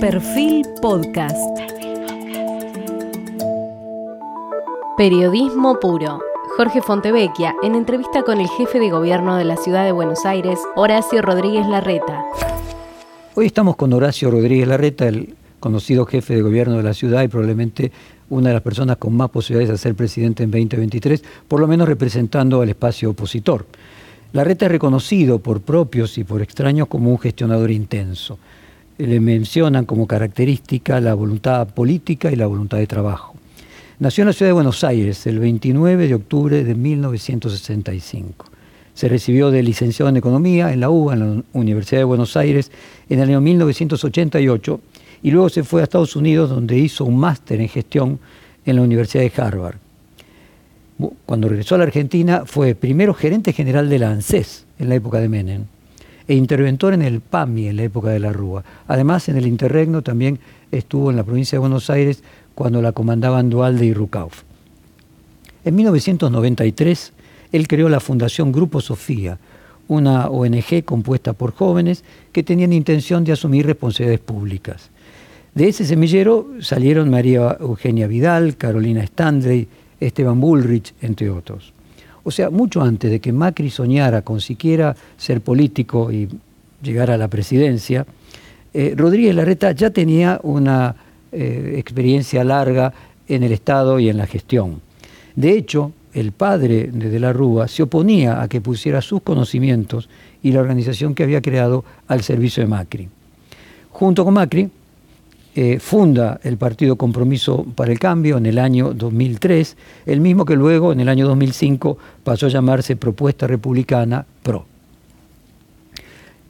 Perfil Podcast. Periodismo puro. Jorge Fontevecchia, en entrevista con el jefe de gobierno de la ciudad de Buenos Aires, Horacio Rodríguez Larreta. Hoy estamos con Horacio Rodríguez Larreta, el conocido jefe de gobierno de la ciudad y probablemente una de las personas con más posibilidades de ser presidente en 2023, por lo menos representando al espacio opositor. Larreta es reconocido por propios y por extraños como un gestionador intenso. Le mencionan como característica la voluntad política y la voluntad de trabajo. Nació en la ciudad de Buenos Aires el 29 de octubre de 1965. Se recibió de licenciado en Economía en la UBA, en la Universidad de Buenos Aires, en el año 1988 y luego se fue a Estados Unidos donde hizo un máster en gestión en la Universidad de Harvard cuando regresó a la Argentina, fue primero gerente general de la ANSES en la época de Menem e interventor en el PAMI en la época de la Rúa. Además, en el interregno también estuvo en la provincia de Buenos Aires cuando la comandaban Dualde y Rucauf. En 1993, él creó la Fundación Grupo Sofía, una ONG compuesta por jóvenes que tenían intención de asumir responsabilidades públicas. De ese semillero salieron María Eugenia Vidal, Carolina Standley, Esteban Bullrich, entre otros. O sea, mucho antes de que Macri soñara con siquiera ser político y llegar a la presidencia, eh, Rodríguez Larreta ya tenía una eh, experiencia larga en el Estado y en la gestión. De hecho, el padre de De la Rúa se oponía a que pusiera sus conocimientos y la organización que había creado al servicio de Macri. Junto con Macri, eh, funda el Partido Compromiso para el Cambio en el año 2003, el mismo que luego en el año 2005 pasó a llamarse Propuesta Republicana PRO.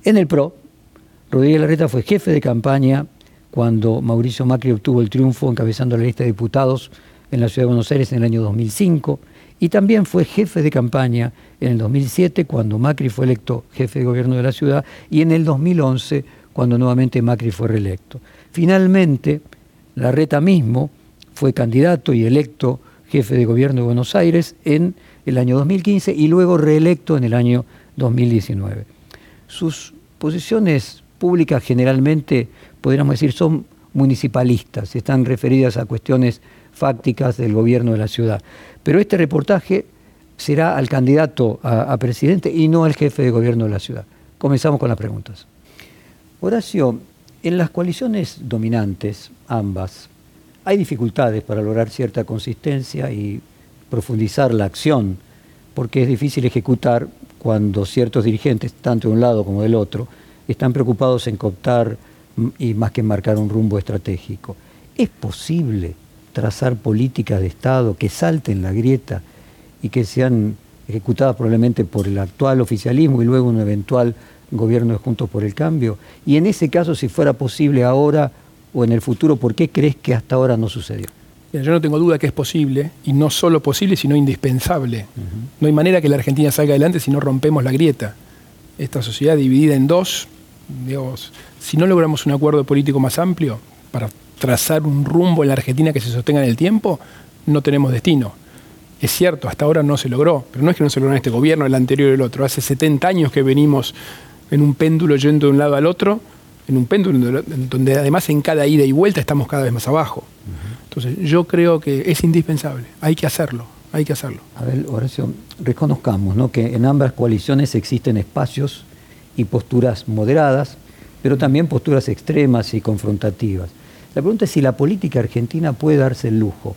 En el PRO, Rodríguez Larreta fue jefe de campaña cuando Mauricio Macri obtuvo el triunfo encabezando la lista de diputados en la Ciudad de Buenos Aires en el año 2005 y también fue jefe de campaña en el 2007 cuando Macri fue electo jefe de gobierno de la ciudad y en el 2011 cuando nuevamente Macri fue reelecto. Finalmente, Larreta mismo fue candidato y electo jefe de gobierno de Buenos Aires en el año 2015 y luego reelecto en el año 2019. Sus posiciones públicas generalmente, podríamos decir, son municipalistas, están referidas a cuestiones fácticas del gobierno de la ciudad. Pero este reportaje será al candidato a, a presidente y no al jefe de gobierno de la ciudad. Comenzamos con las preguntas. Horacio, en las coaliciones dominantes, ambas, hay dificultades para lograr cierta consistencia y profundizar la acción, porque es difícil ejecutar cuando ciertos dirigentes, tanto de un lado como del otro, están preocupados en cooptar y más que marcar un rumbo estratégico. ¿Es posible trazar políticas de Estado que salten la grieta y que sean ejecutadas probablemente por el actual oficialismo y luego un eventual gobierno de Juntos por el Cambio? Y en ese caso, si fuera posible ahora o en el futuro, ¿por qué crees que hasta ahora no sucedió? Yo no tengo duda que es posible, y no solo posible, sino indispensable. No hay manera que la Argentina salga adelante si no rompemos la grieta. Esta sociedad dividida en dos, digamos, si no logramos un acuerdo político más amplio para trazar un rumbo en la Argentina que se sostenga en el tiempo, no tenemos destino. Es cierto, hasta ahora no se logró, pero no es que no se logró en este gobierno, el anterior y el otro. Hace 70 años que venimos en un péndulo yendo de un lado al otro, en un péndulo donde además en cada ida y vuelta estamos cada vez más abajo. Entonces yo creo que es indispensable, hay que hacerlo, hay que hacerlo. A ver, Horacio, reconozcamos ¿no? que en ambas coaliciones existen espacios y posturas moderadas, pero también posturas extremas y confrontativas. La pregunta es si la política argentina puede darse el lujo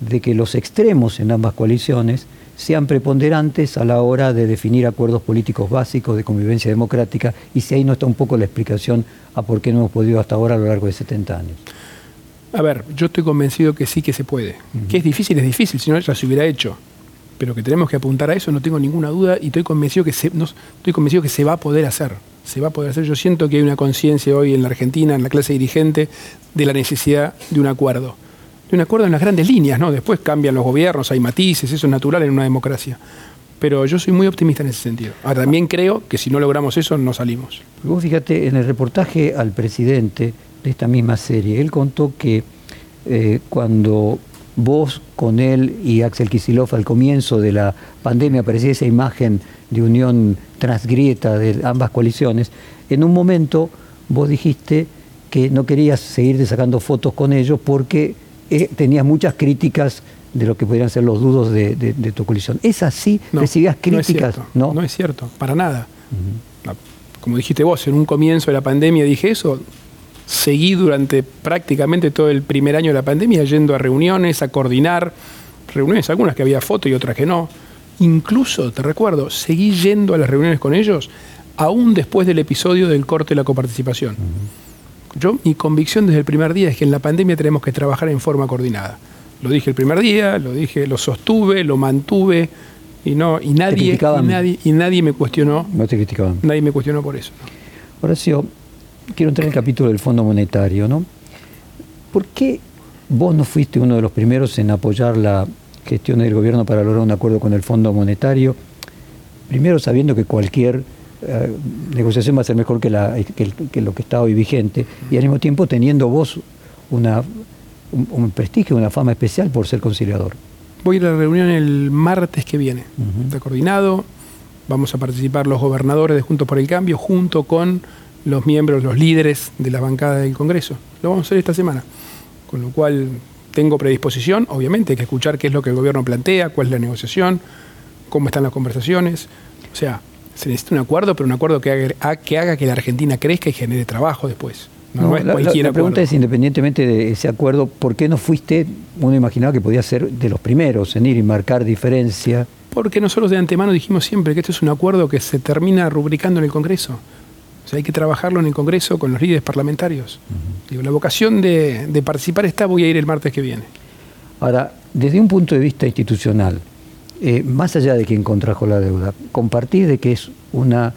de que los extremos en ambas coaliciones sean preponderantes a la hora de definir acuerdos políticos básicos de convivencia democrática y si ahí no está un poco la explicación a por qué no hemos podido hasta ahora a lo largo de 70 años. A ver, yo estoy convencido que sí que se puede. Que es difícil, es difícil, si no ya se hubiera hecho. Pero que tenemos que apuntar a eso, no tengo ninguna duda y estoy convencido que se, no, estoy convencido que se va a poder hacer. Se va a poder hacer. Yo siento que hay una conciencia hoy en la Argentina, en la clase dirigente, de la necesidad de un acuerdo un acuerdo en las grandes líneas, ¿no? Después cambian los gobiernos, hay matices, eso es natural en una democracia. Pero yo soy muy optimista en ese sentido. Ahora, también creo que si no logramos eso, no salimos. Vos fíjate, en el reportaje al presidente de esta misma serie, él contó que eh, cuando vos con él y Axel Kisilov al comienzo de la pandemia aparecía esa imagen de unión transgrieta de ambas coaliciones, en un momento vos dijiste que no querías seguir sacando fotos con ellos porque eh, tenías muchas críticas de lo que podrían ser los dudos de, tu colisión. ¿Es así? ¿Recibías críticas? No es, cierto, para nada. Como dijiste vos, en un comienzo de la pandemia dije eso. Seguí durante prácticamente todo el primer año de la pandemia yendo a reuniones, a coordinar reuniones, algunas que había fotos y otras que no. Incluso, te recuerdo, seguí yendo a las reuniones con ellos aún después del episodio del corte de la coparticipación. Yo, mi convicción desde el primer día es que en la pandemia tenemos que trabajar en forma coordinada. Lo dije el primer día, lo dije, lo sostuve, lo mantuve y no y nadie, y nadie y nadie me cuestionó. No te criticaban. Nadie me cuestionó por eso. Horacio, quiero entrar en el capítulo del Fondo Monetario, ¿no? ¿Por qué vos no fuiste uno de los primeros en apoyar la gestión del gobierno para lograr un acuerdo con el Fondo Monetario? Primero sabiendo que cualquier negociación va a ser mejor que, lo que está hoy vigente y al mismo tiempo teniendo vos una, un, prestigio, una fama especial por ser conciliador. Voy a ir a la reunión el martes que viene. Está coordinado. Vamos a participar los gobernadores de Juntos por el Cambio junto con los miembros, los líderes de la bancada del Congreso. Lo vamos a hacer esta semana. Con lo cual tengo predisposición, obviamente, hay que escuchar qué es lo que el gobierno plantea, cuál es la negociación, cómo están las conversaciones. O sea, se necesita un acuerdo, pero un acuerdo que haga, que haga que la Argentina crezca y genere trabajo después. No, es la, pregunta es, independientemente de ese acuerdo, ¿por qué no fuiste, uno imaginaba que podía ser de los primeros en ir y marcar diferencia? Porque nosotros de antemano dijimos siempre que esto es un acuerdo que se termina rubricando en el Congreso. O sea, hay que trabajarlo en el Congreso con los líderes parlamentarios. Digo, la vocación de, de participar está, voy a ir el martes que viene. Ahora, desde un punto de vista institucional, eh, más allá de quien contrajo la deuda, compartir de que es una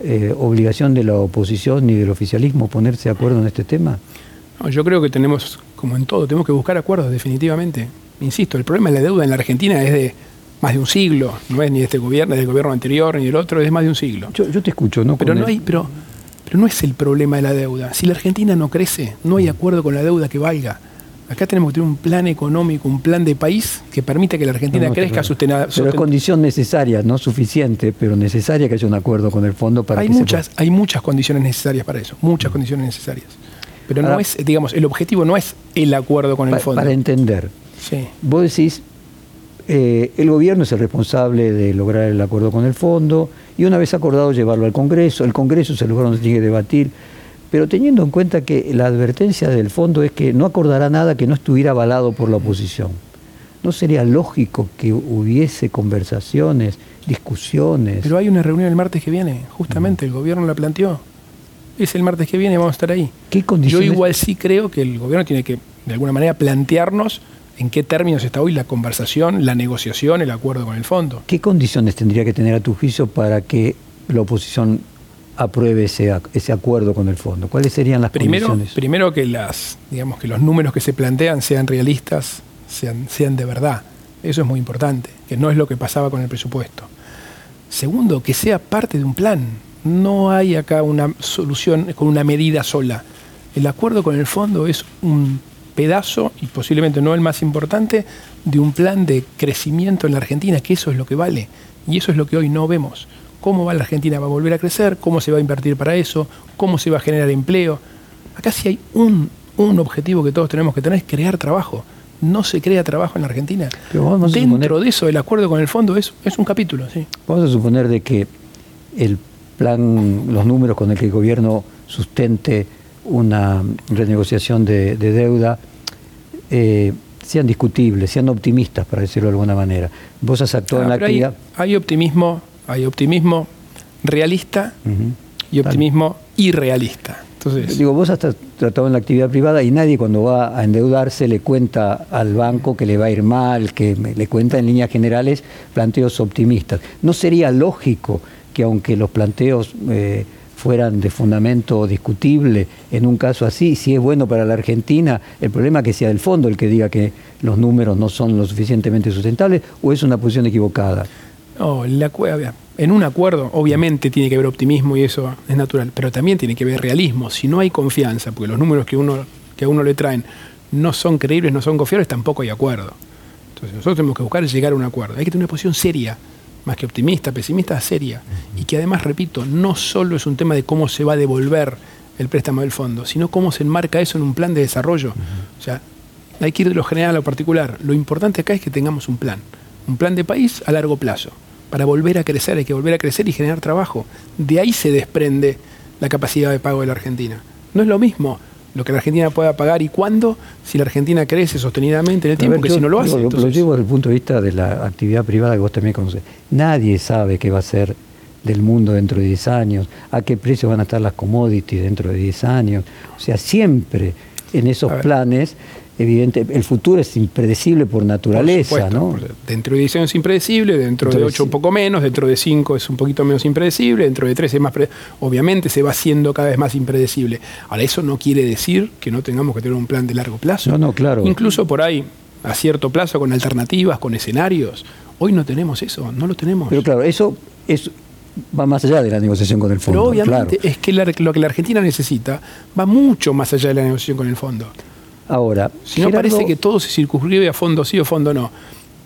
eh, obligación de la oposición y del oficialismo ponerse de acuerdo en este tema? yo creo que tenemos, como en todo, tenemos que buscar acuerdos definitivamente. Insisto, el problema de la deuda en la Argentina es de más de un siglo, no es ni de este gobierno, ni del gobierno anterior, ni del otro, es más de un siglo. Yo, te escucho, ¿no? Pero no hay, pero, pero no es el problema de la deuda. Si la Argentina no crece, no hay acuerdo con la deuda que valga. Acá tenemos que tener un plan económico, un plan de país que permita que la Argentina crezca sustenable. Pero es condición necesaria, no suficiente, pero necesaria que haya un acuerdo con el fondo para hay muchas, Hay muchas condiciones necesarias para eso, muchas condiciones necesarias. Pero no es, digamos, el objetivo no es el acuerdo con el fondo. Para entender, sí. vos decís, eh, el gobierno es el responsable de lograr el acuerdo con el fondo y una vez acordado llevarlo al Congreso, el Congreso es el lugar donde se tiene que debatir pero teniendo en cuenta que la advertencia del fondo es que no acordará nada que no estuviera avalado por la oposición. ¿No sería lógico que hubiese conversaciones, discusiones? Pero hay una reunión el martes que viene, justamente, el gobierno la planteó. Es el martes que viene, vamos a estar ahí. ¿Qué condiciones? Yo igual sí creo que el gobierno tiene que, de alguna manera, plantearnos en qué términos está hoy la conversación, la negociación, el acuerdo con el fondo. ¿Qué condiciones tendría que tener a tu juicio para que la oposición apruebe ese, ese acuerdo con el fondo? ¿Cuáles serían las primero, condiciones? Primero que las, digamos, que los números que se plantean sean realistas, sean, sean de verdad. Eso es muy importante, que no es lo que pasaba con el presupuesto. Segundo, que sea parte de un plan. No hay acá una solución con una medida sola. El acuerdo con el fondo es un pedazo, y posiblemente no el más importante, de un plan de crecimiento en la Argentina, que eso es lo que vale. Y eso es lo que hoy no vemos cómo va la Argentina, va a volver a crecer, cómo se va a invertir para eso, cómo se va a generar empleo. Acá sí hay un, objetivo que todos tenemos que tener, es crear trabajo. No se crea trabajo en la Argentina. Dentro de eso, el acuerdo con el fondo es, es un capítulo. Sí. Vamos a suponer de que el plan, los números con el que el gobierno sustente una renegociación de, deuda, eh, sean discutibles, sean optimistas, para decirlo de alguna manera. Vos has actuado ah, en la actividad. hay, optimismo hay optimismo realista y optimismo irrealista. Entonces, Digo, vos has tratado en la actividad privada y nadie cuando va a endeudarse le cuenta al banco que le va a ir mal, que le cuenta en líneas generales planteos optimistas. ¿No sería lógico que aunque los planteos eh, fueran de fundamento discutible en un caso así, si es bueno para la Argentina, el problema es que sea el fondo el que diga que los números no son lo suficientemente sustentables o es una posición equivocada? La, en un acuerdo obviamente tiene que haber optimismo y eso es natural, pero también tiene que haber realismo. Si no hay confianza, porque los números que, uno, que a uno le traen no son creíbles, no son confiables, tampoco hay acuerdo. Entonces nosotros tenemos que buscar llegar a un acuerdo. Hay que tener una posición seria, más que optimista, pesimista, seria. Y que además, repito, no solo es un tema de cómo se va a devolver el préstamo del fondo, sino cómo se enmarca eso en un plan de desarrollo. O sea, hay que ir de lo general a lo particular. Lo importante acá es que tengamos un plan, un plan de país a largo plazo. Para volver a crecer hay que volver a crecer y generar trabajo. De ahí se desprende la capacidad de pago de la Argentina. No es lo mismo lo que la Argentina pueda pagar y cuándo, si la Argentina crece sostenidamente en el tiempo, que si no lo hace. Lo, lo llevo desde el punto de vista de la actividad privada que vos también conoces. Nadie sabe qué va a ser del mundo dentro de 10 años, a qué precio van a estar las commodities dentro de 10 años. O sea, siempre en esos planes evidente, el futuro es impredecible por naturaleza, ¿no? Dentro de 10 años es impredecible, dentro de 8 un poco menos, dentro de 5 es un poquito menos impredecible, dentro de 3 es más... Obviamente se va haciendo cada vez más impredecible. Ahora, eso no quiere decir que no tengamos que tener un plan de largo plazo. No, no, claro. Incluso por ahí, a cierto plazo, con alternativas, con escenarios. Hoy no tenemos eso, no lo tenemos. Pero claro, eso es va más allá de la negociación con el fondo. Pero obviamente es que lo que la Argentina necesita va mucho más allá de la negociación con el fondo. Ahora, si no parece que todo se circunscribe a fondo sí o fondo no.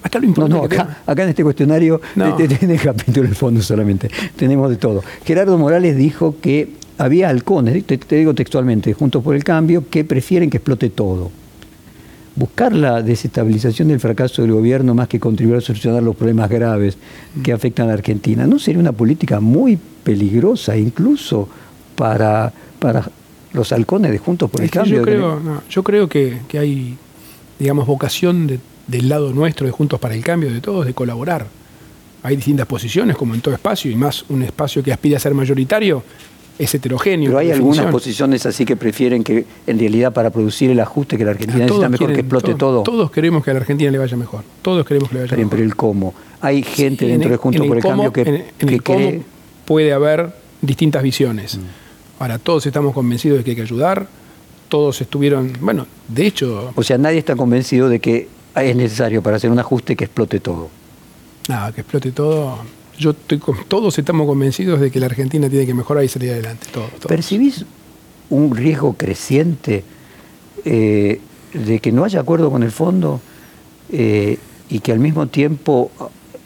Acá lo importante no, acá, acá, en este cuestionario no. el capítulo del fondo solamente. Tenemos de todo. Gerardo Morales dijo que había halcones, te, te, digo textualmente, juntos por el cambio, que prefieren que explote todo. Buscar la desestabilización del fracaso del gobierno más que contribuir a solucionar los problemas graves que afectan a la Argentina, ¿no sería una política muy peligrosa incluso para, para los halcones de Juntos por el Cambio. Yo creo, yo creo que, hay, digamos, vocación del lado nuestro de Juntos para el Cambio, de todos, de colaborar. Hay distintas posiciones, como en todo espacio, y más un espacio que aspira a ser mayoritario, es heterogéneo. Pero hay algunas posiciones así que prefieren que, en realidad, para producir el ajuste que la Argentina necesita mejor que explote todo. Todos queremos que a la Argentina le vaya mejor. Todos queremos que le vaya mejor. Pero el cómo. Hay gente dentro de Juntos por el Cambio que, en, el cómo puede haber distintas visiones. Mm. Ahora, todos estamos convencidos de que hay que ayudar, todos estuvieron, bueno, de hecho... O sea, nadie está convencido de que es necesario para hacer un ajuste que explote todo. Nada, que explote todo. Yo estoy todos estamos convencidos de que la Argentina tiene que mejorar y salir adelante. Todos, ¿Percibís un riesgo creciente eh, de que no haya acuerdo con el fondo eh, y que al mismo tiempo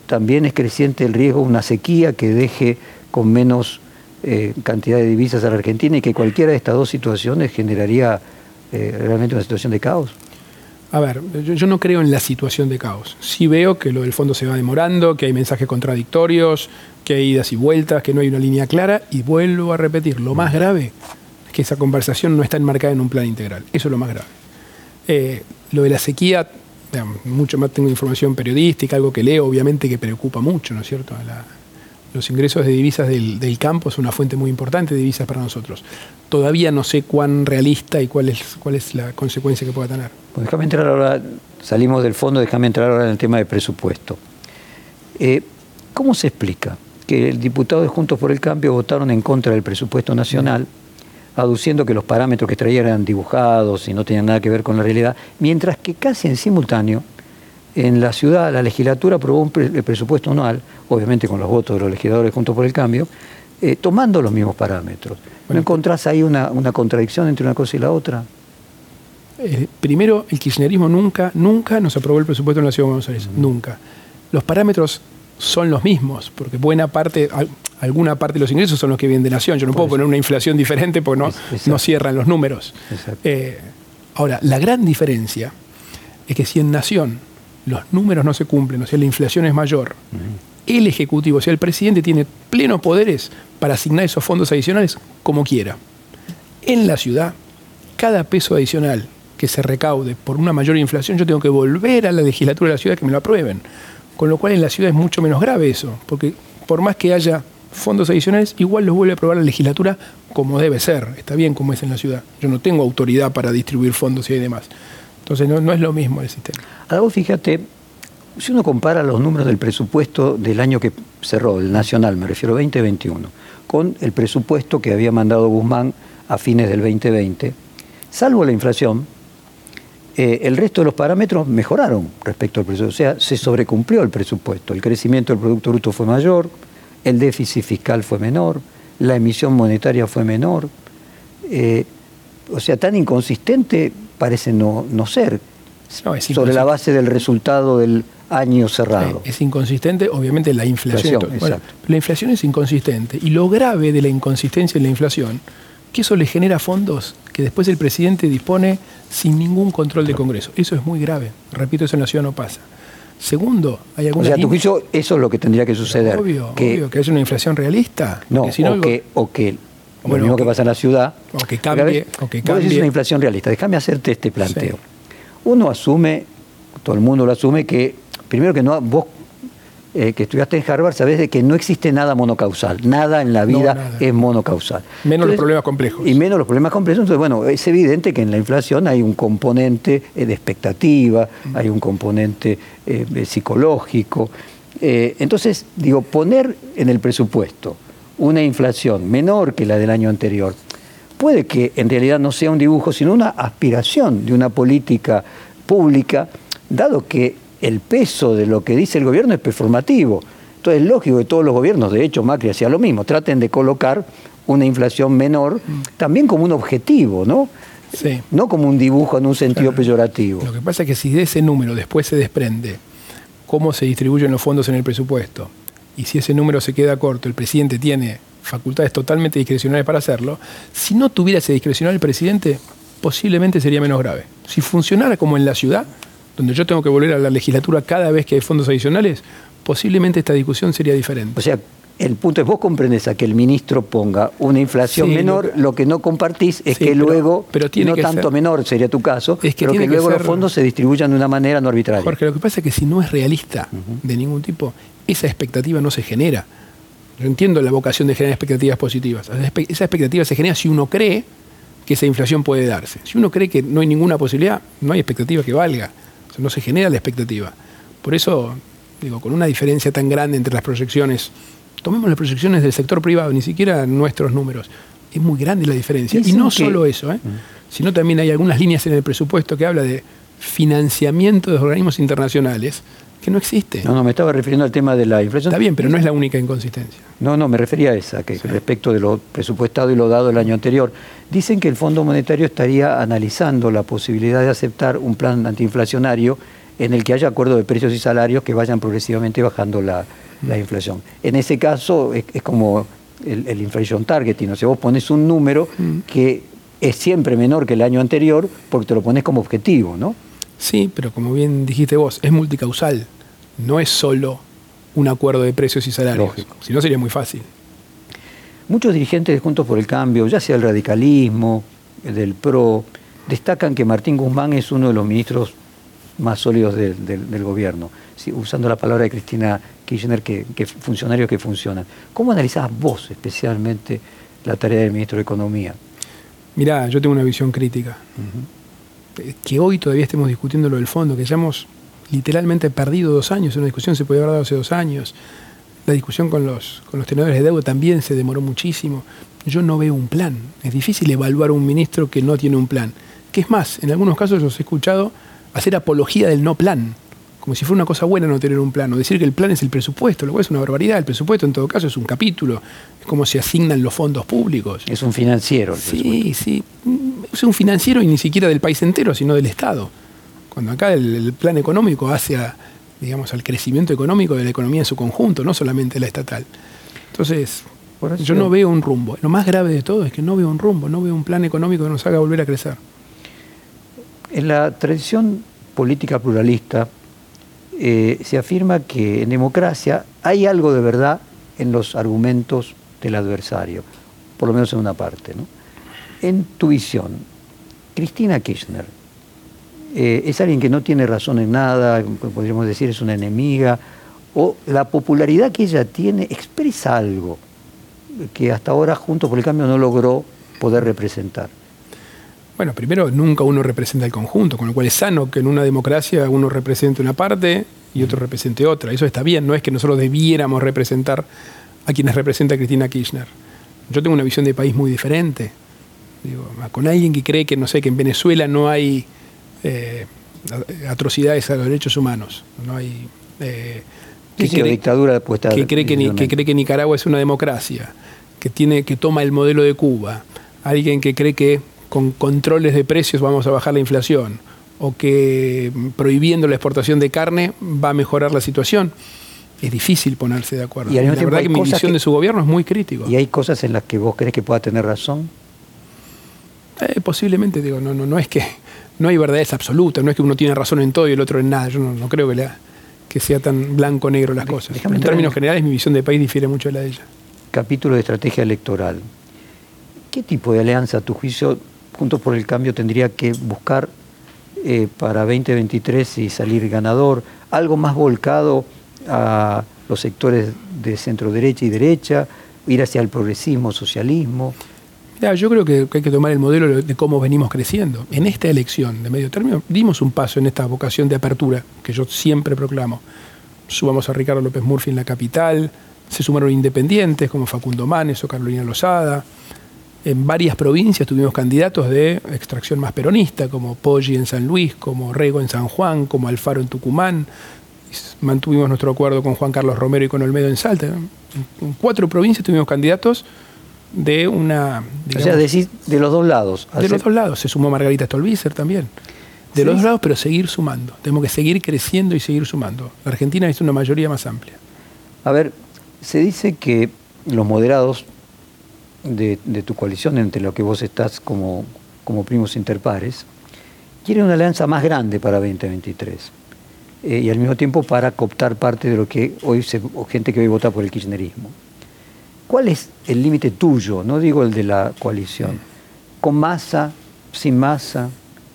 también es creciente el riesgo de una sequía que deje con menos eh, cantidad de divisas a la Argentina y que cualquiera de estas dos situaciones generaría eh, realmente una situación de caos? A ver, yo, no creo en la situación de caos. Sí veo que lo del fondo se va demorando, que hay mensajes contradictorios, que hay idas y vueltas, que no hay una línea clara. Y vuelvo a repetir, lo más grave es que esa conversación no está enmarcada en un plan integral. Eso es lo más grave. Eh, lo de la sequía, mucho más tengo información periodística, algo que leo, obviamente que preocupa mucho, ¿no es cierto? la, los ingresos de divisas del, campo es una fuente muy importante de divisas para nosotros. Todavía no sé cuán realista y cuál es, cuál es la consecuencia que pueda tener. Pues déjame entrar ahora, salimos del fondo, déjame entrar ahora en el tema del presupuesto. Eh, ¿Cómo se explica que el diputado de Juntos por el Cambio votaron en contra del presupuesto nacional, aduciendo que los parámetros que traían eran dibujados y no tenían nada que ver con la realidad, mientras que casi en simultáneo en la ciudad la legislatura aprobó un presupuesto anual, obviamente con los votos de los legisladores juntos por el cambio, eh, tomando los mismos parámetros. ¿No encontrás ahí una, contradicción entre una cosa y la otra? Eh, primero, el kirchnerismo nunca, nunca nos aprobó el presupuesto en la Ciudad de Buenos Aires, nunca. Los parámetros son los mismos, porque buena parte, alguna parte de los ingresos son los que vienen de Nación. Yo no puedo poner una inflación diferente porque no, no cierran los números. Eh, ahora, la gran diferencia es que si en Nación los números no se cumplen, o sea, la inflación es mayor, el Ejecutivo, o sea, el presidente tiene plenos poderes para asignar esos fondos adicionales como quiera. En la ciudad, cada peso adicional que se recaude por una mayor inflación, yo tengo que volver a la legislatura de la ciudad que me lo aprueben. Con lo cual en la ciudad es mucho menos grave eso, porque por más que haya fondos adicionales, igual los vuelve a aprobar la legislatura como debe ser, está bien como es en la ciudad. Yo no tengo autoridad para distribuir fondos y demás. Entonces no, es lo mismo el sistema. Ahora vos fíjate, si uno compara los números del presupuesto del año que cerró, el nacional, me refiero 2021, con el presupuesto que había mandado Guzmán a fines del 2020, salvo la inflación, eh, el resto de los parámetros mejoraron respecto al presupuesto. O sea, se sobrecumplió el presupuesto. El crecimiento del Producto Bruto fue mayor, el déficit fiscal fue menor, la emisión monetaria fue menor. Eh, o sea, tan inconsistente parece no, no ser, sobre la base del resultado del año cerrado. Es inconsistente, obviamente, la inflación. la inflación es inconsistente. Y lo grave de la inconsistencia en la inflación que eso le genera fondos que después el presidente dispone sin ningún control de Congreso. Eso es muy grave. Repito, eso en la ciudad no pasa. Segundo, hay alguna. O sea, a tu juicio, eso es lo que tendría que suceder. Obvio, que, obvio, que haya una inflación realista. No, porque si no, o, algo- que, o que lo Bueno, mismo o que que- pasa en la ciudad. o que cambie- o que vos decís cambie. una inflación realista. Déjame hacerte este planteo. Sí. Uno asume, todo el mundo lo asume, que primero que no, vos eh, que estudiaste en Harvard sabés de que no existe nada monocausal. Nada en la vida es monocausal. Menos los problemas complejos. Y menos los problemas complejos. Entonces, bueno, es evidente que en la inflación hay un componente eh, de expectativa, hay un componente eh, eh, psicológico. Eh, entonces, digo, poner en el presupuesto una inflación menor que la del año anterior, puede que en realidad no sea un dibujo, sino una aspiración de una política pública, dado que el peso de lo que dice el gobierno es performativo. Entonces es lógico que todos los gobiernos, de hecho Macri hacía lo mismo, traten de colocar una inflación menor también como un objetivo, ¿no? Sí. No como un dibujo en un sentido Claro. peyorativo. Lo que pasa es que si de ese número después se desprende cómo se distribuyen los fondos en el presupuesto, y si ese número se queda corto, el presidente tiene facultades totalmente discrecionales para hacerlo, si no tuviera ese discrecional el presidente, posiblemente sería menos grave. Si funcionara como en la ciudad, donde yo tengo que volver a la legislatura cada vez que hay fondos adicionales, posiblemente esta discusión sería diferente. O sea, el punto es, vos comprendés a que el ministro ponga una inflación Sí, menor, lo que- no compartís es Sí, que luego, pero tiene no que tanto ser- menor sería tu caso, Es que pero que luego los fondos se distribuyan de una manera no arbitraria. Jorge, lo que pasa es que si no es realista de ningún tipo, esa expectativa no se genera. Yo entiendo la vocación de generar expectativas positivas. Esa expectativa se genera si uno cree que esa inflación puede darse. Si uno cree que no hay ninguna posibilidad, no hay expectativa que valga. O sea, no se genera la expectativa. Por eso, digo, con una diferencia tan grande entre las proyecciones, tomemos las proyecciones del sector privado, ni siquiera nuestros números. Es muy grande la diferencia. y no que- solo eso, ¿eh? sino también hay algunas líneas en el presupuesto que habla de financiamiento de organismos internacionales que no existe. No, no, me estaba refiriendo al tema de la inflación. Está bien, pero no es la única inconsistencia. No, no, me refería a esa, que respecto de lo presupuestado y lo dado el año anterior. Dicen que el Fondo Monetario estaría analizando la posibilidad de aceptar un plan antiinflacionario en el que haya acuerdo de precios y salarios que vayan progresivamente bajando la, la inflación. En ese caso es, es como el, el inflation targeting, o sea, vos pones un número que es siempre menor que el año anterior porque te lo pones como objetivo, ¿no? Sí, pero como bien dijiste vos, es multicausal. No es solo un acuerdo de precios y salarios. Lógico. Si no, sería muy fácil. Muchos dirigentes de Juntos por el Cambio, ya sea el radicalismo, el del PRO, destacan que Martín Guzmán es uno de los ministros más sólidos del, del- del gobierno, Sí, usando la palabra de Cristina Kirchner, que, que funcionarios que funcionan. ¿Cómo analizás vos especialmente la tarea del ministro de Economía? Mirá, yo tengo una visión crítica. Que hoy todavía estemos discutiendo lo del fondo, que ya hemos literalmente perdido dos años. Una discusión se podía haber dado hace dos años. La discusión con los, con los tenedores de deuda también se demoró muchísimo. Yo no veo un plan. Es difícil evaluar a un ministro que no tiene un plan. Que es más, en algunos casos los he escuchado hacer apología del no plan. Como si fuera una cosa buena no tener un plan. O decir que el plan es el presupuesto, lo cual es una barbaridad. El presupuesto en todo caso es un capítulo. Es como se asignan los fondos públicos. Es un financiero. el. Sí, sí. Es un financiero y ni siquiera del país entero, sino del Estado. Cuando acá el, el plan económico hace a, digamos, al crecimiento económico de la economía en su conjunto, no solamente la estatal. Entonces, yo no veo un rumbo. Lo más grave de todo es que no veo un rumbo, no veo un plan económico que nos haga volver a crecer. En la tradición política pluralista eh, se afirma que en democracia hay algo de verdad en los argumentos del adversario, por lo menos en una parte. ¿no? En tu visión, Cristina Kirchner eh, es alguien que no tiene razón en nada, podríamos decir es una enemiga, o la popularidad que ella tiene expresa algo que hasta ahora Juntos por el Cambio no logró poder representar. Bueno, primero, nunca uno representa el conjunto, con lo cual es sano que en una democracia uno represente una parte y otro represente otra. Eso está bien, no es que nosotros debiéramos representar a quienes representa Cristina Kirchner. Yo tengo una visión de país muy diferente. Digo, con alguien que cree que, no sé, que en Venezuela no hay eh, atrocidades a los derechos humanos, no hay... eh, Sí, la dictadura puesta que cree que, ni- que cree que Nicaragua es una democracia, que, tiene, que toma el modelo de Cuba, alguien que cree que con controles de precios vamos a bajar la inflación, o que prohibiendo la exportación de carne va a mejorar la situación. Es difícil ponerse de acuerdo. Y la verdad que mi visión que- de su gobierno es muy crítico. ¿Y hay cosas en las que vos crees que pueda tener razón? Eh, posiblemente, digo, no, no, no es que no hay verdades absolutas, no es que uno tiene razón en todo y el otro en nada. Yo no, creo que, la, que sea tan blanco-negro las cosas. en términos generales, mi visión de país difiere mucho de la de ella. Capítulo de estrategia electoral. ¿Qué tipo de alianza, a tu juicio, Juntos por el Cambio tendría que buscar eh, para 2023 y salir ganador? ¿Algo más volcado a los sectores de centro derecha y derecha? ¿Ir hacia el progresismo, socialismo? Yo creo que hay que tomar el modelo de cómo venimos creciendo. En esta elección de medio término dimos un paso en esta vocación de apertura que yo siempre proclamo. Subamos a Ricardo López Murphy en la capital, se sumaron independientes como Facundo Manes o Carolina Lozada. En varias provincias tuvimos candidatos de extracción más peronista, como Poggi en San Luis, como Rego en San Juan, como Alfaro en Tucumán. Mantuvimos nuestro acuerdo con Juan Carlos Romero y con Olmedo en Salta. En cuatro provincias tuvimos candidatos de una... o sea, decís de los dos lados. De los dos lados. Se sumó Margarita Stolbizer también. De los dos lados, pero seguir sumando. Tenemos que seguir creciendo y seguir sumando. La Argentina es una mayoría más amplia. A ver, se dice que los moderados de, tu coalición, entre los que vos estás como, como primos interpares, quieren una alianza más grande para 2023. Eh, y al mismo tiempo para cooptar parte de lo que hoy se, gente que hoy vota por el kirchnerismo. ¿Cuál es el límite tuyo? No digo el de la coalición. ¿Con masa? ¿Sin masa?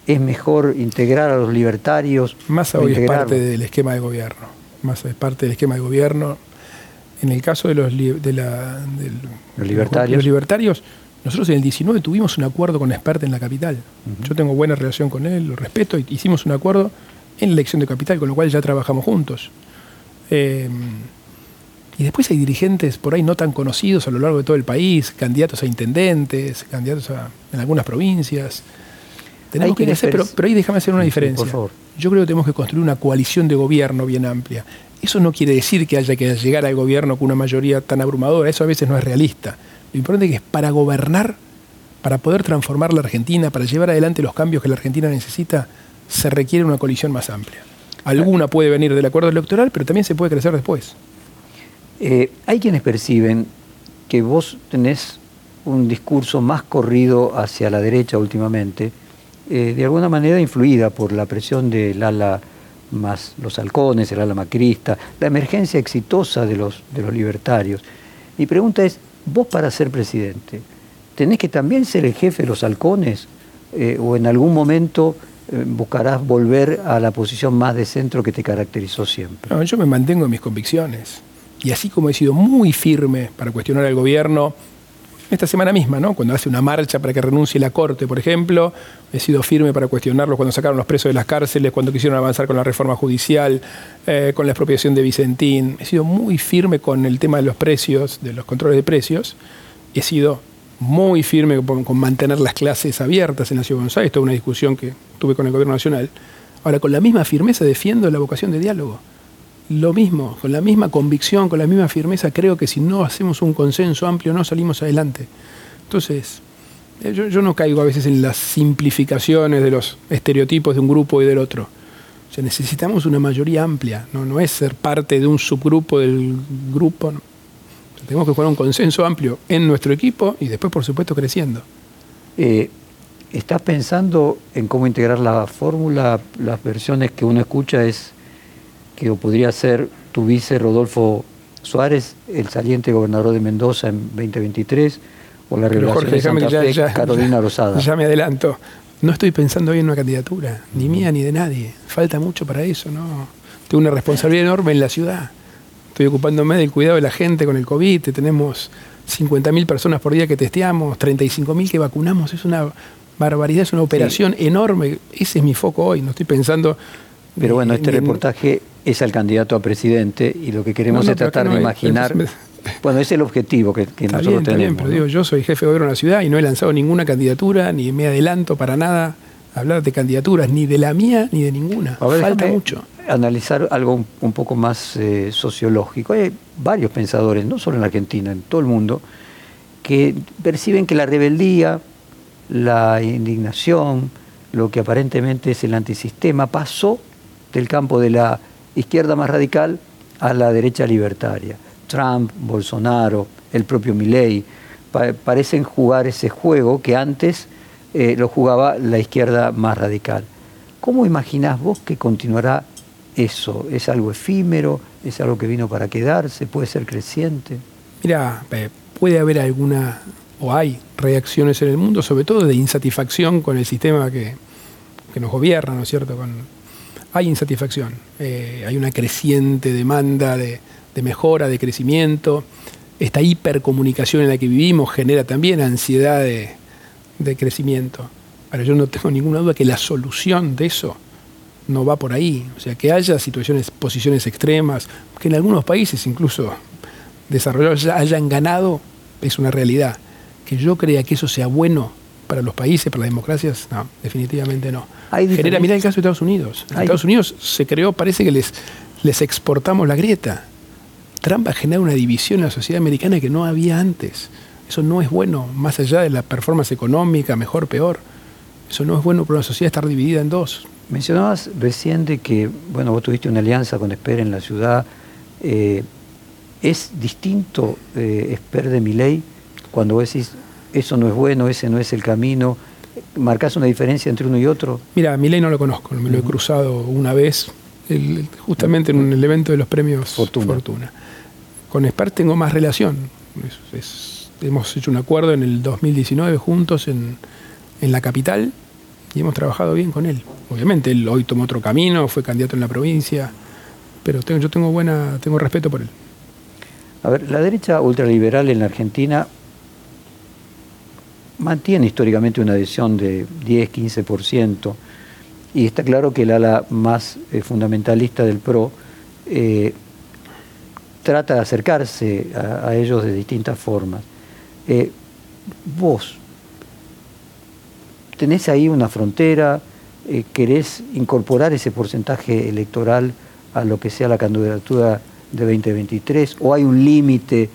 ¿Es mejor integrar a los libertarios? Massa hoy es parte del esquema de gobierno. Massa es parte del esquema de gobierno. En el caso de los, libertarios. los libertarios, nosotros en el 19 tuvimos un acuerdo con Expert en la capital. Yo tengo buena relación con él, lo respeto, hicimos un acuerdo en la elección de capital, con lo cual ya trabajamos juntos. Eh, y después hay dirigentes por ahí no tan conocidos a lo largo de todo el país, candidatos a intendentes, candidatos a, en algunas provincias. Tenemos que hacer, pero, pero, ahí déjame hacer una diferencia. Yo creo que tenemos que construir una coalición de gobierno bien amplia. Eso no quiere decir que haya que llegar al gobierno con una mayoría tan abrumadora, eso a veces no es realista. Lo importante es que es para gobernar, para poder transformar la Argentina, para llevar adelante los cambios que la Argentina necesita, se requiere una coalición más amplia. Alguna puede venir del acuerdo electoral, pero también se puede crecer después. Eh, hay quienes perciben que vos tenés un discurso más corrido hacia la derecha últimamente, eh, de alguna manera influida por la presión del ala más los halcones, el ala macrista, la emergencia exitosa de los, de los libertarios. Mi pregunta es, vos para ser presidente, ¿tenés que también ser el jefe de los halcones eh, o en algún momento buscarás volver a la posición más de centro que te caracterizó siempre? yo me mantengo en mis convicciones. Y así como he sido muy firme para cuestionar al gobierno, esta semana misma, ¿no? cuando hace una marcha para que renuncie la Corte, por ejemplo, he sido firme para cuestionarlo cuando sacaron los presos de las cárceles, cuando quisieron avanzar con la reforma judicial, eh, con la expropiación de Vicentín. He sido muy firme con el tema de los precios, de los controles de precios. He sido muy firme con, mantener las clases abiertas en la Ciudad de Buenos Aires, toda una discusión que tuve con el Gobierno Nacional. Ahora, con la misma firmeza defiendo la vocación de diálogo lo mismo, con la misma convicción, con la misma firmeza, creo que si no hacemos un consenso amplio no salimos adelante. Entonces, eh, yo, no caigo a veces en las simplificaciones de los estereotipos de un grupo y del otro. O sea, necesitamos una mayoría amplia, no, no es ser parte de un subgrupo del grupo. tenemos que jugar un consenso amplio en nuestro equipo y después, por supuesto, creciendo. Eh, ¿Estás pensando en cómo integrar la fórmula? Las versiones que uno escucha es que podría ser tu vice Rodolfo Suárez, el saliente gobernador de Mendoza en 2023, o la relación de Santa Fe, Carolina Rosada. Ya me adelanto. No estoy pensando hoy en una candidatura, ni mía ni de nadie. Falta mucho para eso, ¿no? Tengo una responsabilidad enorme en la ciudad. Estoy ocupándome del cuidado de la gente con el COVID. Tenemos 50.000 personas por día que testeamos, 35.000 que vacunamos. Es una barbaridad, es una operación enorme. Ese es mi foco hoy. No estoy pensando. Pero bueno, este reportaje es al candidato a presidente y lo que queremos es tratar de imaginar. bueno, es el objetivo que, nosotros tenemos. pero digo, yo soy jefe de gobierno de la ciudad y no he lanzado ninguna candidatura, ni me adelanto para nada a hablar de candidaturas, ni de la mía ni de ninguna. Falta mucho. Analizar algo un, poco más eh, sociológico. Hay varios pensadores, no solo en Argentina, en todo el mundo, que perciben que la rebeldía, la indignación, lo que aparentemente es el antisistema, pasó del campo de la izquierda más radical a la derecha libertaria. Trump, Bolsonaro, el propio Milley, parecen jugar ese juego que antes eh, lo jugaba la izquierda más radical. ¿Cómo imaginás vos que continuará eso? ¿Es algo efímero? ¿Es algo que vino para quedarse? ¿Puede ser creciente? Mira, puede haber alguna, o hay reacciones en el mundo, sobre todo de insatisfacción con el sistema que, nos gobierna, ¿no es cierto? Con, hay insatisfacción, eh, hay una creciente demanda de, mejora, de crecimiento. Esta hipercomunicación en la que vivimos genera también ansiedad de, crecimiento. Ahora, yo no tengo ninguna duda que la solución de eso no va por ahí. O sea, que haya situaciones, posiciones extremas, que en algunos países incluso desarrollados hayan ganado, es una realidad. Que yo crea que eso sea bueno para los países, para las democracias, no, definitivamente no. Genera, mira el caso de Estados Unidos. En Estados Unidos se creó, parece que les, les exportamos la grieta. Trump ha generado una división en la sociedad americana que no había antes. Eso no es bueno, más allá de la performance económica, mejor, peor. Eso no es bueno para una sociedad estar dividida en dos. Mencionabas recién de que, bueno, vos tuviste una alianza con Esper en la ciudad. Eh, ¿Es distinto eh, Esper de ley cuando vos decís, eso no es bueno, ese no es el camino? ¿Marcás una diferencia entre uno y otro? Mira, ley no lo conozco, me lo he cruzado una vez, justamente en un evento de los premios Fortuna. Con Esper tengo más relación. hemos hecho un acuerdo en el 2019 juntos en, en la capital y hemos trabajado bien con él. Obviamente, él hoy tomó otro camino, fue candidato en la provincia, pero tengo, yo tengo, buena, tengo respeto por él. A ver, la derecha ultraliberal en la Argentina mantiene históricamente una adhesión de 10-15%, y está claro que el ala más eh, fundamentalista del PRO eh, trata de acercarse a, ellos de distintas formas. Eh, vos, tenés ahí una frontera, querés incorporar ese porcentaje electoral a lo que sea la candidatura de 2023, o hay un límite,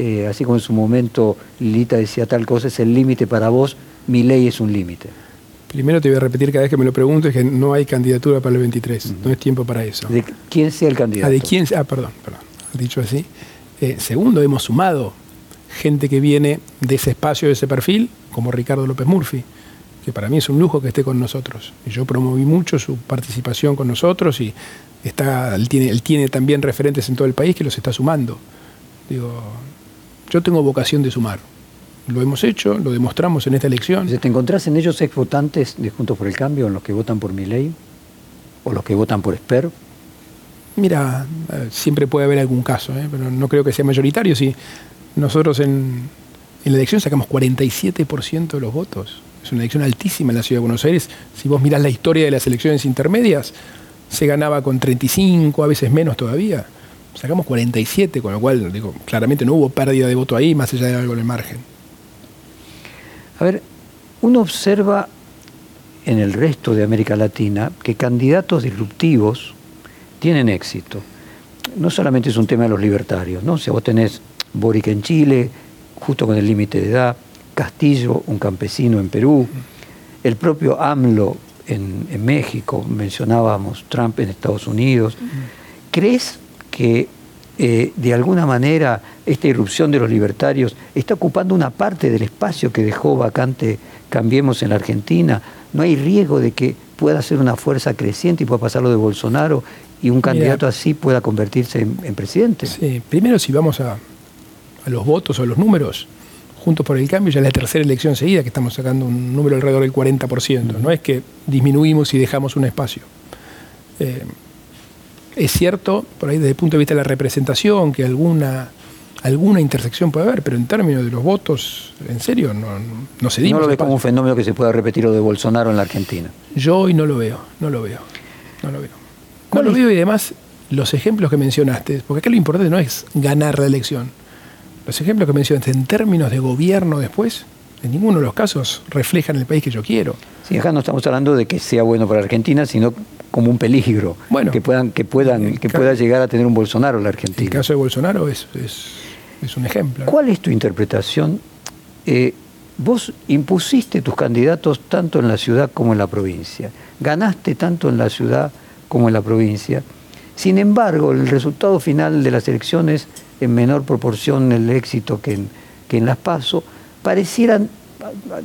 eh, así como en su momento Lilita decía tal cosa, es el límite para vos, mi ley es un límite. Primero te voy a repetir cada vez que me lo preguntes que no hay candidatura para el 23, no es tiempo para eso. ¿De quién sea el candidato? Ah, de quién, ah perdón, perdón, dicho así. Eh, segundo, hemos sumado gente que viene de ese espacio, de ese perfil, como Ricardo López Murphy que para mí es un lujo que esté con nosotros. Y yo promoví mucho su participación con nosotros y está, él, tiene, él tiene también referentes en todo el país que los está sumando. Digo, yo tengo vocación de sumar. Lo hemos hecho, lo demostramos en esta elección. ¿Te encontrás en ellos ex votantes de Juntos por el Cambio, en los que votan por mi ley? ¿O los que votan por Esper? Mira, eh, siempre puede haber algún caso, ¿eh? pero no creo que sea mayoritario. Si nosotros en, en la elección sacamos 47% de los votos. Es una elección altísima en la ciudad de Buenos Aires. Si vos mirás la historia de las elecciones intermedias, se ganaba con 35, a veces menos todavía. Sacamos 47, con lo cual, digo, claramente no hubo pérdida de voto ahí, más allá de algo en el margen. A ver, uno observa en el resto de América Latina que candidatos disruptivos tienen éxito. No solamente es un tema de los libertarios, ¿no? Si vos tenés Boric en Chile, justo con el límite de edad, Castillo, un campesino en Perú, el propio AMLO en, México, mencionábamos Trump en Estados Unidos. ¿Crees que eh, de alguna manera esta irrupción de los libertarios está ocupando una parte del espacio que dejó vacante Cambiemos en la Argentina? ¿No hay riesgo de que pueda ser una fuerza creciente y pueda pasar lo de Bolsonaro y un candidato así pueda convertirse en, presidente? Sí, primero si vamos a, a los votos o a los números, Juntos por el Cambio ya es la tercera elección seguida que estamos sacando un número alrededor del 40%. No es que disminuimos y dejamos un espacio. Eh, es cierto, por ahí desde el punto de vista de la representación, que alguna, alguna intersección puede haber, pero en términos de los votos, en serio, no, no se ¿No lo ves como un fenómeno que se pueda repetir lo de Bolsonaro en la Argentina? Yo hoy no lo veo, no lo veo, no lo veo. No lo veo y además los ejemplos que mencionaste, porque acá lo importante no es ganar la elección, los ejemplos que mencionaste en términos de gobierno después, en ninguno de los casos reflejan el país que yo quiero. Sí, acá no estamos hablando de que sea bueno para Argentina, sino como un peligro, bueno, que puedan, que puedan, que pueda llegar a tener un Bolsonaro en la Argentina. El caso de Bolsonaro es, es, un ejemplo. ¿Cuál es tu interpretación? Eh, vos impusiste tus candidatos tanto en la ciudad como en la provincia. Ganaste tanto en la ciudad como en la provincia. Sin embargo, el resultado final de las elecciones en menor proporción el éxito que en, que en las PASO, parecieran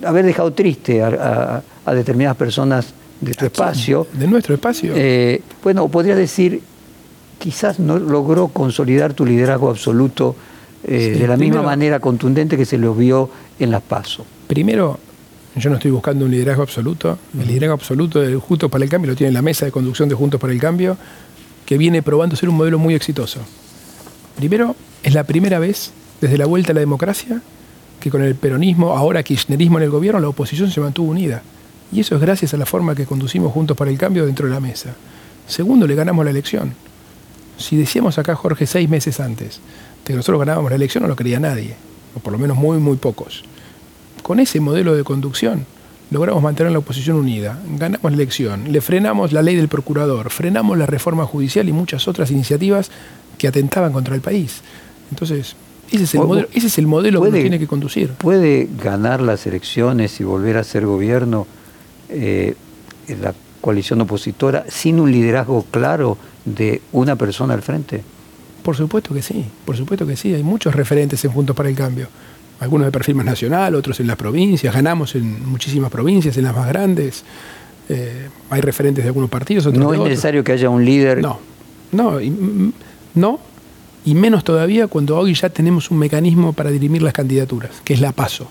haber dejado triste a, determinadas personas de tu espacio. De nuestro espacio. Eh, bueno, podría decir, quizás no logró consolidar tu liderazgo absoluto eh, de la misma manera contundente que se lo vio en las PASO. Primero, yo no estoy buscando un liderazgo absoluto. El liderazgo absoluto de Juntos para el Cambio lo tiene la mesa de conducción de Juntos para el Cambio, que viene probando ser un modelo muy exitoso. Primero, es la primera vez desde la vuelta a la democracia que con el peronismo, ahora kirchnerismo en el gobierno, la oposición se mantuvo unida. Y eso es gracias a la forma que conducimos Juntos para el Cambio dentro de la mesa. Segundo, le ganamos la elección. Si decíamos acá, Jorge, seis meses antes de que nosotros ganábamos la elección, no lo creía nadie, o por lo menos muy, muy pocos con ese modelo de conducción logramos mantener la oposición unida, ganamos la elección, le frenamos la ley del procurador, frenamos la reforma judicial y muchas otras iniciativas que atentaban contra el país. Entonces, ese es el modelo, ese es el modelo que tiene que conducir. ¿Puede ganar las elecciones y volver a ser gobierno eh, la coalición opositora sin un liderazgo claro de una persona al frente? Por supuesto que sí, por supuesto que sí. Hay muchos referentes en Juntos para el Cambio algunos de perfil más nacional, otros en las provincias, ganamos en muchísimas provincias, en las más grandes. Eh, hay referentes de algunos partidos. no es necesario que haya un líder. No, no, y, mm, no, y menos todavía cuando hoy ya tenemos un mecanismo para dirimir las candidaturas, que es la PASO.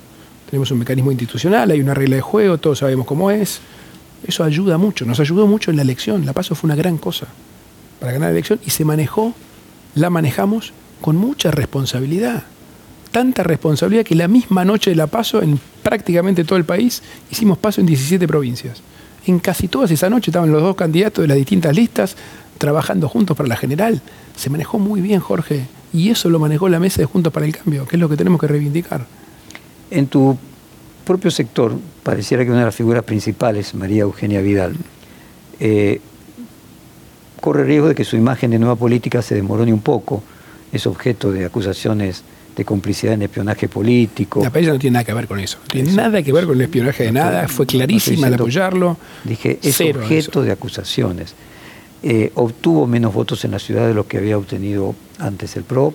Tenemos un mecanismo institucional, hay una regla de juego, todos sabemos cómo es. Eso ayuda mucho, nos ayudó mucho en la elección. La PASO fue una gran cosa para ganar la elección y se manejó, la manejamos con mucha responsabilidad tanta responsabilidad que la misma noche de la paso, en prácticamente todo el país, hicimos paso en 17 provincias. En casi todas esa noche estaban los dos candidatos de las distintas listas trabajando juntos para la general. Se manejó muy bien, Jorge, y eso lo manejó la mesa de Juntos para el Cambio, que es lo que tenemos que reivindicar. En tu propio sector, pareciera que una de las figuras principales, María Eugenia Vidal, eh, corre riesgo de que su imagen de nueva política se demorone un poco, es objeto de acusaciones de complicidad en espionaje político. La país no tiene nada que ver con eso. No tiene nada que ver con el espionaje de nada. Fue clarísima al apoyarlo. Dije, es objeto de acusaciones. Eh, obtuvo menos votos en la ciudad de lo que había obtenido antes el PRO.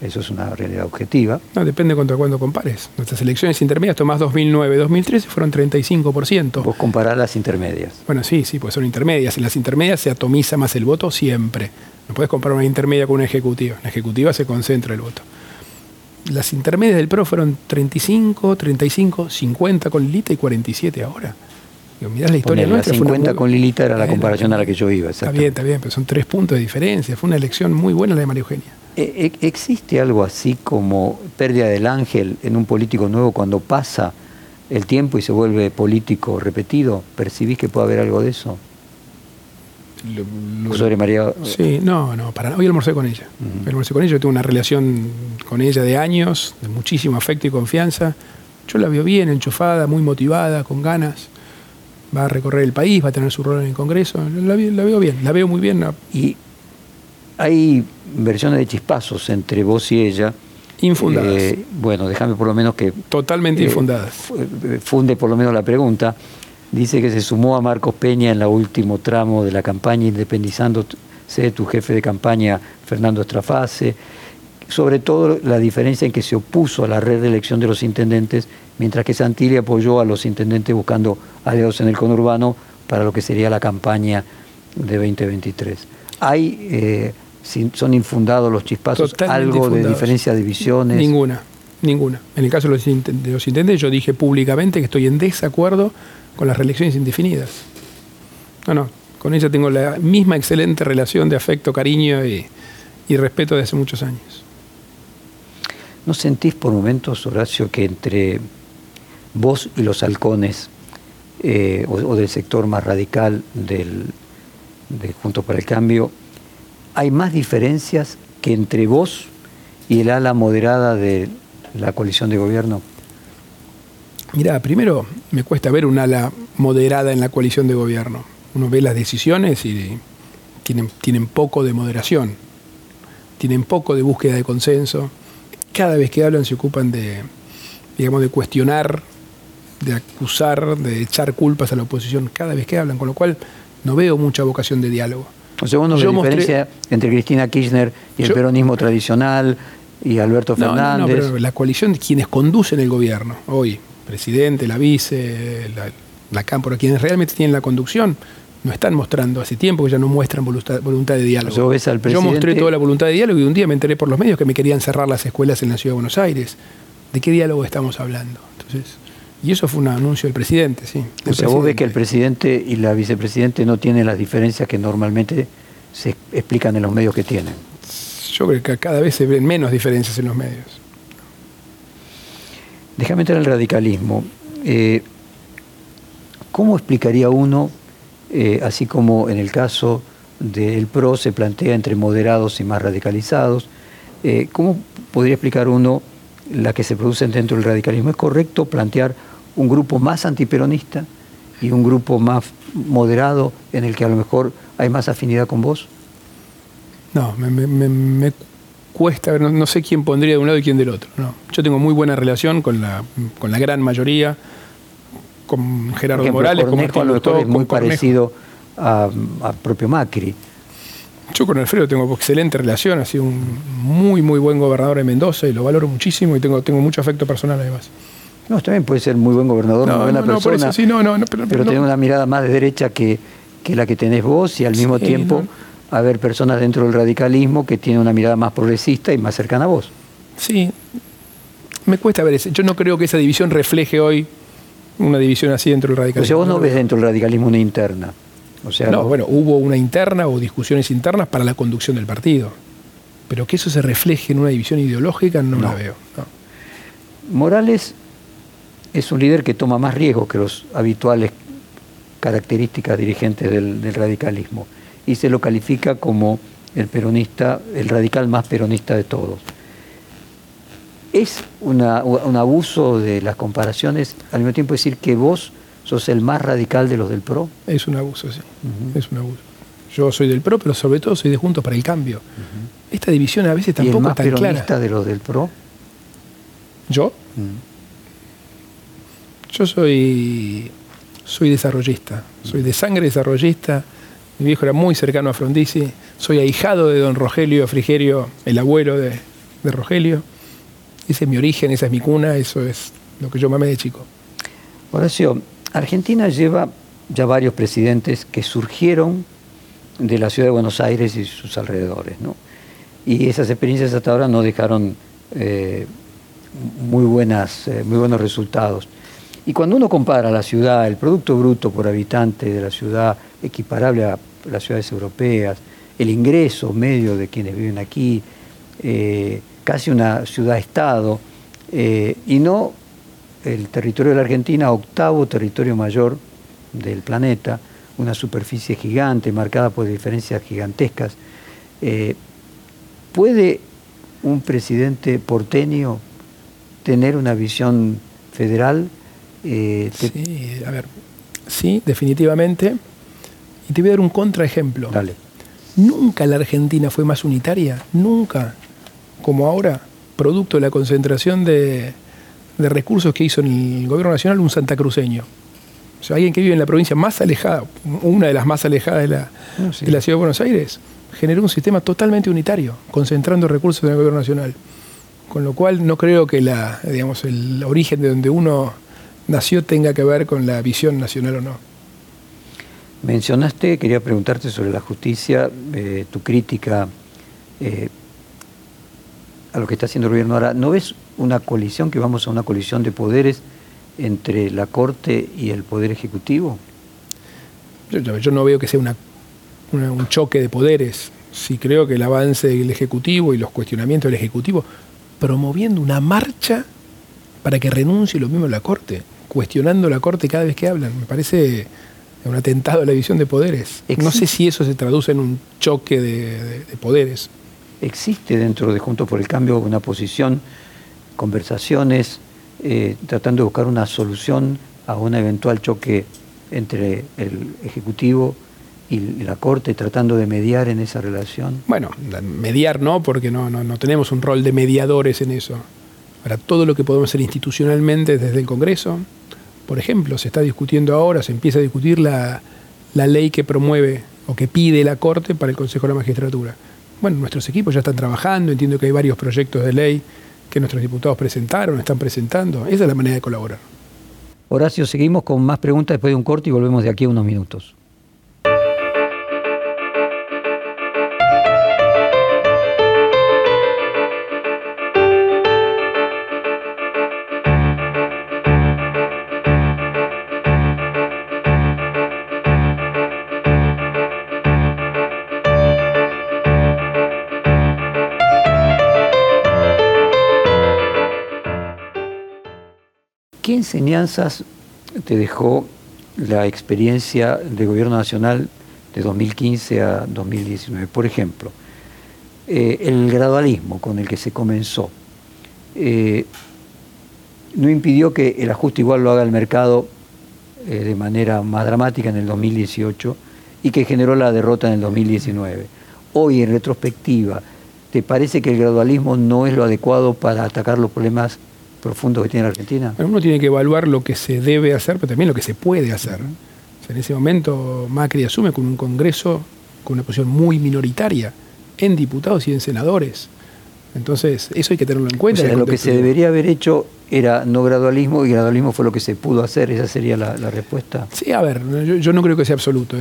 Eso es una realidad objetiva. No, depende contra cuándo compares. Nuestras elecciones intermedias, tomás 2009, 2013, fueron 35%. Vos comparás las intermedias. Bueno, sí, sí, pues son intermedias. En las intermedias se atomiza más el voto siempre. No puedes comparar una intermedia con una ejecutiva. En la ejecutiva se concentra el voto las intermedias del PRO fueron 35, 35, 50 con Lilita y 47 ahora. Digo, mirá la historia nuestra. 50 con Lilita era la comparación a la que yo iba. Está bien, está bien, pero son tres puntos de diferencia. Fue una elección muy buena la de María Eugenia. Eh, eh, ¿Existe algo así como pérdida del ángel en un político nuevo cuando pasa el tiempo y se vuelve político repetido? ¿Percibís que puede haber algo de eso? sobre María. Sí, no, no, para hoy almorcé con ella. Almorcé con ella, yo tengo una relación con ella de años, de muchísimo afecto y confianza. Yo la veo bien, enchufada, muy motivada, con ganas. Va a recorrer el país, va a tener su rol en el Congreso. La, veo bien, la veo muy bien. Y hay versiones de chispazos entre vos y ella. Infundadas. Eh, bueno, déjame por lo menos que... Totalmente eh, infundadas. Funde por lo menos la pregunta. Dice que se sumó a Marcos Peña en el último tramo de la campaña, independizándose de tu jefe de campaña, Fernando Estrafase. Sobre todo la diferencia en que se opuso a la red de elección de los intendentes, mientras que Santilli apoyó a los intendentes buscando aliados en el conurbano para lo que sería la campaña de 2023. ¿Hay, eh, son infundados los chispazos, algo de diferencia de visiones? Ninguna, ninguna. En el caso de los, de los intendentes, yo dije públicamente que estoy en desacuerdo con las reelecciones indefinidas. No, no, con ella tengo la misma excelente relación de afecto, cariño y, respeto de hace muchos años. ¿No sentís por momentos, Horacio, que entre vos y los halcones, eh, o, del sector más radical del, de Juntos para el Cambio, hay más diferencias que entre vos y el ala moderada de la coalición de gobierno? Mira, primero me cuesta ver un ala moderada en la coalición de gobierno. Uno ve las decisiones y tienen, tienen poco de moderación, tienen poco de búsqueda de consenso. Cada vez que hablan se ocupan de, digamos, de cuestionar, de acusar, de echar culpas a la oposición cada vez que hablan, con lo cual no veo mucha vocación de diálogo. O sea, la diferencia entre Cristina Kirchner y el peronismo tradicional y Alberto Fernández. No, no, pero la coalición de quienes conducen el gobierno hoy, presidente, la vice, la, la cámpora, quienes realmente tienen la conducción, no están mostrando hace tiempo que ya no muestran voluntad, voluntad de diálogo. Yo, ves al Yo mostré toda la voluntad de diálogo y un día me enteré por los medios que me querían cerrar las escuelas en la ciudad de Buenos Aires. ¿De qué diálogo estamos hablando? Entonces, y eso fue un anuncio del presidente, sí. O del sea, vos ves que el presidente. y la vicepresidente no tienen las diferencias que normalmente se explican en los medios que tienen. Yo creo que cada vez se ven menos diferencias en los medios. Déjame entrar en el radicalismo. Eh, ¿Cómo explicaría uno, eh, así como en el caso del PRO se plantea entre moderados y más radicalizados, eh, cómo podría explicar uno la que se produce dentro del radicalismo? ¿Es correcto plantear un grupo más antiperonista y un grupo más moderado en el que a lo mejor hay más afinidad con vos? No, me, me- me- me cuesta ver, no, no sé quién pondría de un lado y quién del otro. No. Yo tengo muy buena relación con la, con la gran mayoría, con Gerardo Por ejemplo, Morales, con Cornejo a Martín es muy con parecido a, a propio Macri. Yo con Alfredo tengo excelente relación, ha sido un muy, muy buen gobernador de Mendoza y lo valoro muchísimo y tengo, tengo mucho afecto personal además. No, también puede ser muy buen gobernador, No, muy buena no, no, por persona. eso sí, no, no, pero- pero una mirada más de derecha que, que la que tenés vos y al mismo Sí, tiempo haber personas dentro del radicalismo que tienen una mirada más progresista y más cercana a vos. Sí, me cuesta ver eso. Yo no creo que esa división refleje hoy una división así dentro del O radicalismo. sea, vos no ves dentro del radicalismo una interna. O sea, No, bueno, hubo una interna o discusiones internas para la conducción del partido. Pero que eso se refleje en una división ideológica no, la veo. no. Morales es un líder que toma más riesgos que los habituales características dirigentes del, del radicalismo y se lo califica como el peronista, el radical más peronista de todos. ¿Es una- un abuso de las comparaciones al mismo tiempo decir que vos sos el más radical de los del PRO? Es un abuso, sí. Es un abuso. Yo soy del PRO, pero sobre todo soy de Juntos para el Cambio. Esta división a veces ¿Y el tampoco más es tan peronista clara. de los del PRO? Yo, yo soy, soy desarrollista. Soy de sangre desarrollista. Mi viejo era muy cercano a Frondizi. Soy ahijado de don Rogelio Frigerio, el abuelo de, de Rogelio. Ese es mi origen, esa es mi cuna, eso es lo que yo mamé de chico. Horacio, Argentina lleva ya varios presidentes que surgieron de la ciudad de Buenos Aires y sus alrededores, ¿no? Y esas experiencias hasta ahora no dejaron eh, muy, buenas, eh, muy buenos resultados. Y cuando uno compara la ciudad, el Producto Bruto por habitante de la ciudad equiparable a las ciudades europeas, el ingreso medio de quienes viven aquí, eh, casi una ciudad-estado, eh, y no el territorio de la Argentina, octavo territorio mayor del planeta, una superficie gigante marcada por diferencias gigantescas. Eh, ¿Puede un presidente porteño tener una visión federal? Eh, te- Sí, a ver, sí, definitivamente. Y te voy a dar un contraejemplo. Dale. Nunca la Argentina fue más unitaria, nunca, como ahora, producto de la concentración de, de recursos que hizo en el gobierno nacional un santacruceño. O sea, alguien que vive en la provincia más alejada, una de las más alejadas de la, No, sí. de la ciudad de Buenos Aires, generó un sistema totalmente unitario, concentrando recursos en el gobierno nacional. Con lo cual no creo que la, digamos, el origen de donde uno nació tenga que ver con la visión nacional o no. Mencionaste, quería preguntarte sobre la justicia, eh, tu crítica eh, a lo que está haciendo el gobierno ahora. ¿No ves una colisión, que vamos a una colisión de poderes entre la Corte y el Poder Ejecutivo? Yo, no veo que sea una- una- un choque de poderes. Sí creo que el avance del Ejecutivo y los cuestionamientos del Ejecutivo promoviendo una marcha para que renuncie lo mismo la Corte, cuestionando la Corte cada vez que hablan. Me parece un atentado a la división de poderes. No sé si eso se traduce en un choque de, de- de poderes. ¿Existe dentro de Juntos por el Cambio una posición, conversaciones, eh, tratando de buscar una solución a un eventual choque entre el Ejecutivo y la Corte, tratando de mediar en esa relación? Bueno, mediar no, porque no, tenemos un rol de mediadores en eso. Ahora, todo lo que podemos hacer institucionalmente desde el Congreso, por ejemplo, se está discutiendo ahora, se empieza a discutir la, la ley que promueve o que pide la Corte para el Consejo de la Magistratura. Bueno, nuestros equipos ya están trabajando, entiendo que hay varios proyectos de ley que nuestros diputados presentaron, están presentando. Esa es la manera de colaborar. Horacio, seguimos con más preguntas después de un corte y volvemos de aquí a unos minutos. ¿Qué enseñanzas te dejó la experiencia de gobierno nacional de 2015 a 2019? Por ejemplo, eh, el gradualismo con el que se comenzó eh, no impidió que el ajuste igual lo haga el mercado eh, de manera más dramática en el 2018 y que generó la derrota en el 2019. Hoy, en retrospectiva, ¿te parece que el gradualismo no es lo adecuado para atacar los problemas profundo que tiene la Argentina? Uno tiene que evaluar lo que se debe hacer, pero también lo que se puede hacer. en ese momento Macri asume con un Congreso con una posición muy minoritaria en diputados y en senadores. Entonces, eso hay que tenerlo en cuenta. lo que se debería haber hecho era no gradualismo y gradualismo fue lo que se pudo hacer. Esa sería la, respuesta. Sí, a ver, yo, no creo que sea absoluto.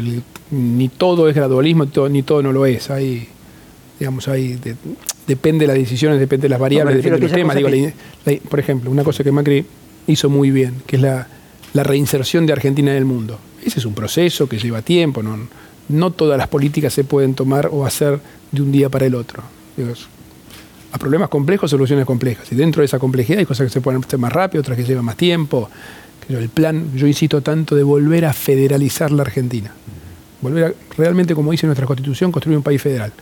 ni todo es gradualismo, ni todo no lo es. Hay, digamos, hay depende de las decisiones, depende de las variables, depende de los temas. por ejemplo, una cosa que Macri hizo muy bien, que es la, reinserción de Argentina en el mundo. Ese es un proceso que lleva tiempo, no, no todas las políticas se pueden tomar o hacer de un día para el otro. a problemas complejos, soluciones complejas. Y dentro de esa complejidad hay cosas que se pueden hacer más rápido, otras que llevan más tiempo. El plan, yo insisto tanto, de volver a federalizar la Argentina. Volver a, realmente, como dice nuestra Constitución, construir un país federal.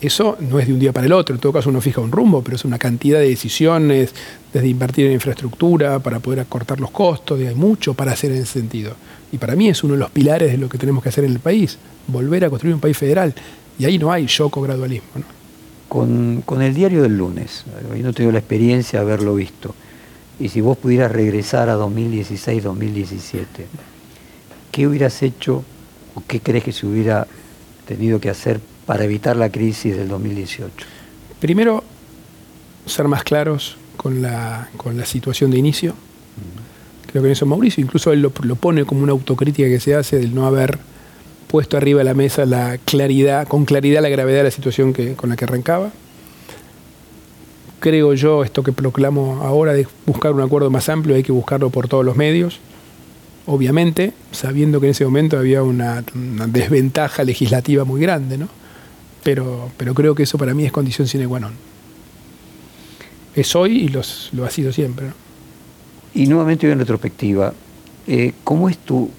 Eso no es de un día para el otro, en todo caso uno fija un rumbo, pero es una cantidad de decisiones, desde invertir en infraestructura para poder acortar los costos, hay mucho para hacer en ese sentido. Y para mí es uno de los pilares de lo que tenemos que hacer en el país, volver a construir un país federal. Y ahí no hay shock o gradualismo. Con, el diario del lunes, hoy no tengo la experiencia de haberlo visto, y si vos pudieras regresar a 2016-2017, ¿qué hubieras hecho o qué crees que se hubiera tenido que hacer para evitar la crisis del 2018? Primero, ser más claros con la, con la situación de inicio. Creo que en eso Mauricio, incluso él lo, pone como una autocrítica que se hace del no haber puesto arriba de la mesa la claridad, con claridad la gravedad de la situación que, con la que arrancaba. Creo yo, esto que proclamo ahora de buscar un acuerdo más amplio, hay que buscarlo por todos los medios. Obviamente, sabiendo que en ese momento había una desventaja legislativa muy grande, ¿no? Pero, pero creo que eso para mí es condición sine qua non. Es hoy y los, lo ha sido siempre. Y nuevamente en retrospectiva, eh, ¿cómo es tu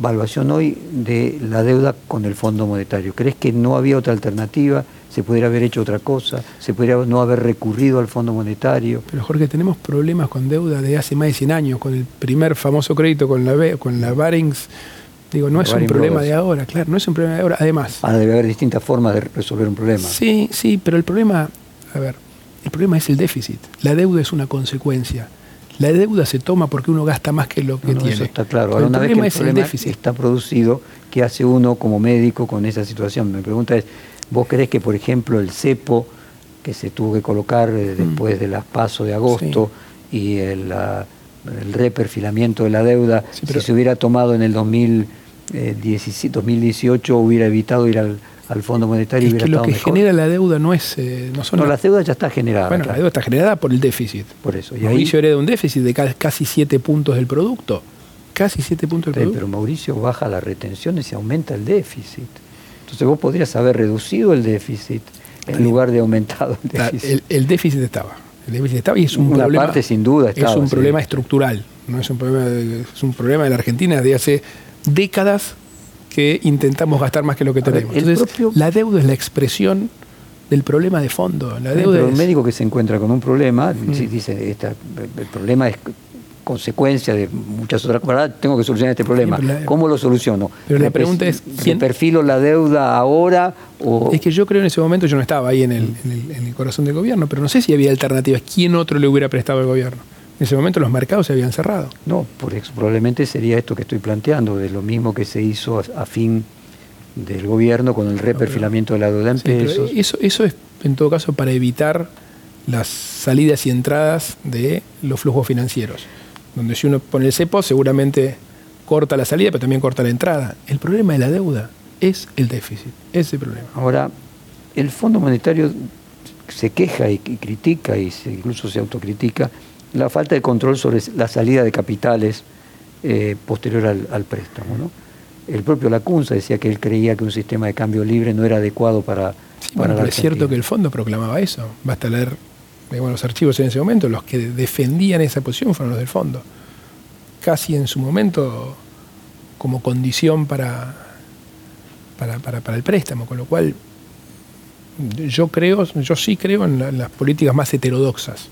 evaluación hoy de la deuda con el Fondo Monetario? ¿Crees que no había otra alternativa? ¿Se pudiera haber hecho otra cosa? ¿Se podría no haber recurrido al Fondo Monetario? Pero Jorge, tenemos problemas con deuda desde hace más de 100 años, con el primer famoso crédito con la, con la Barings Digo, no es un problema de ahora, claro, no es un problema de ahora. Además. Ahora debe haber distintas formas de resolver un problema. Sí, sí, pero el problema, a ver, el problema es el déficit. La deuda es una consecuencia. La deuda se toma porque uno gasta más que lo que tiene. Eso está claro. Ahora, una vez que el problema está producido, ¿qué hace uno como médico con esa situación? Mi pregunta es, ¿vos crees que, por ejemplo, el cepo que se tuvo que colocar eh, mm. después de las pasos de agosto y el, el reperfilamiento de la deuda, si se hubiera tomado en el 2018 hubiera evitado ir al, Fondo Monetario. Es que lo que genera la deuda no es... Eh, no, son no la deuda ya está generada. Bueno, la deuda está generada por el déficit. Por eso. Y Mauricio hereda un déficit de casi 7 puntos del producto. Casi 7 puntos del producto. Pero Mauricio baja las retenciones y aumenta el déficit. Entonces vos podrías haber reducido el déficit en lugar de aumentado el déficit. el déficit estaba y es un problema, parte sin duda es un problema estructural, no es un problema, de, es un problema de la Argentina de hace décadas que intentamos gastar más que lo que tenemos. Entonces, la deuda es la expresión del problema de fondo. La deuda un médico que se encuentra con un problema, mm. dice, el problema es consecuencia de muchas otras cosas, tengo que solucionar este problema. ¿Cómo lo soluciono? Pero la pregunta es, ¿quién perfilo la deuda ahora? O... Es que yo creo en ese momento, yo no estaba ahí en el, en, el, corazón del gobierno, pero no sé si había alternativas. ¿Quién otro le hubiera prestado al gobierno? En ese momento los mercados se habían cerrado. No, por eso, probablemente sería esto que estoy planteando, de lo mismo que se hizo a, fin del gobierno con el reperfilamiento de la deuda en pesos. Eso, eso es, en todo caso, para evitar las salidas y entradas de los flujos financieros. donde si uno pone el cepo seguramente corta la salida, pero también corta la entrada. El problema de la deuda es el déficit, ese problema. Ahora, el Fondo Monetario se queja y, critica, y incluso se autocritica, la falta de control sobre la salida de capitales eh, posterior al, préstamo. ¿no? El propio Lacunza decía que él creía que un sistema de cambio libre no era adecuado para... Sí, pero es cierto que el fondo proclamaba eso. Basta leer los archivos en ese momento. Los que defendían esa posición fueron los del fondo. Casi en su momento como condición para, para, para el préstamo. Con lo cual yo creo, yo sí creo en, las políticas más heterodoxas.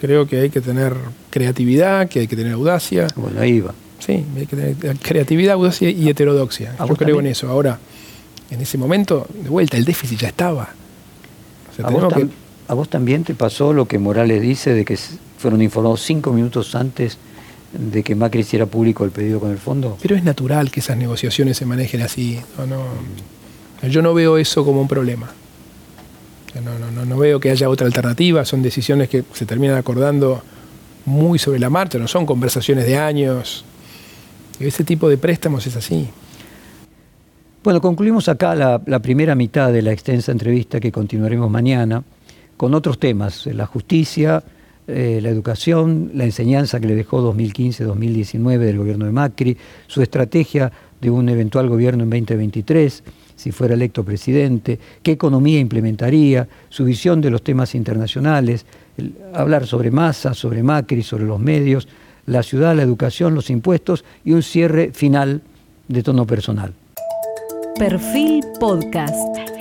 Creo que hay que tener creatividad, que hay que tener audacia. Bueno, ahí va. Sí, hay que tener creatividad, audacia y heterodoxia. Yo creo en eso. Ahora, en ese momento, de vuelta, el déficit ya estaba. ¿A, vos también te pasó lo que Morales dice de que fueron informados cinco minutos antes de que Macri hiciera público el pedido con el fondo? Pero es natural que esas negociaciones se manejen así. no, yo no veo eso como un problema. No, no, veo que haya otra alternativa, son decisiones que se terminan acordando muy sobre la marcha, no son conversaciones de años. Ese tipo de préstamos es así. Bueno, concluimos acá la, primera mitad de la extensa entrevista que continuaremos mañana con otros temas, la justicia, eh, la educación, la enseñanza que le dejó 2015-2019 del gobierno de Macri, su estrategia de un eventual gobierno en 2023 si fuera electo presidente, qué economía implementaría, su visión de los temas internacionales, hablar sobre masa, sobre Macri, sobre los medios, la ciudad, la educación, los impuestos y un cierre final de tono personal. Perfil Podcast.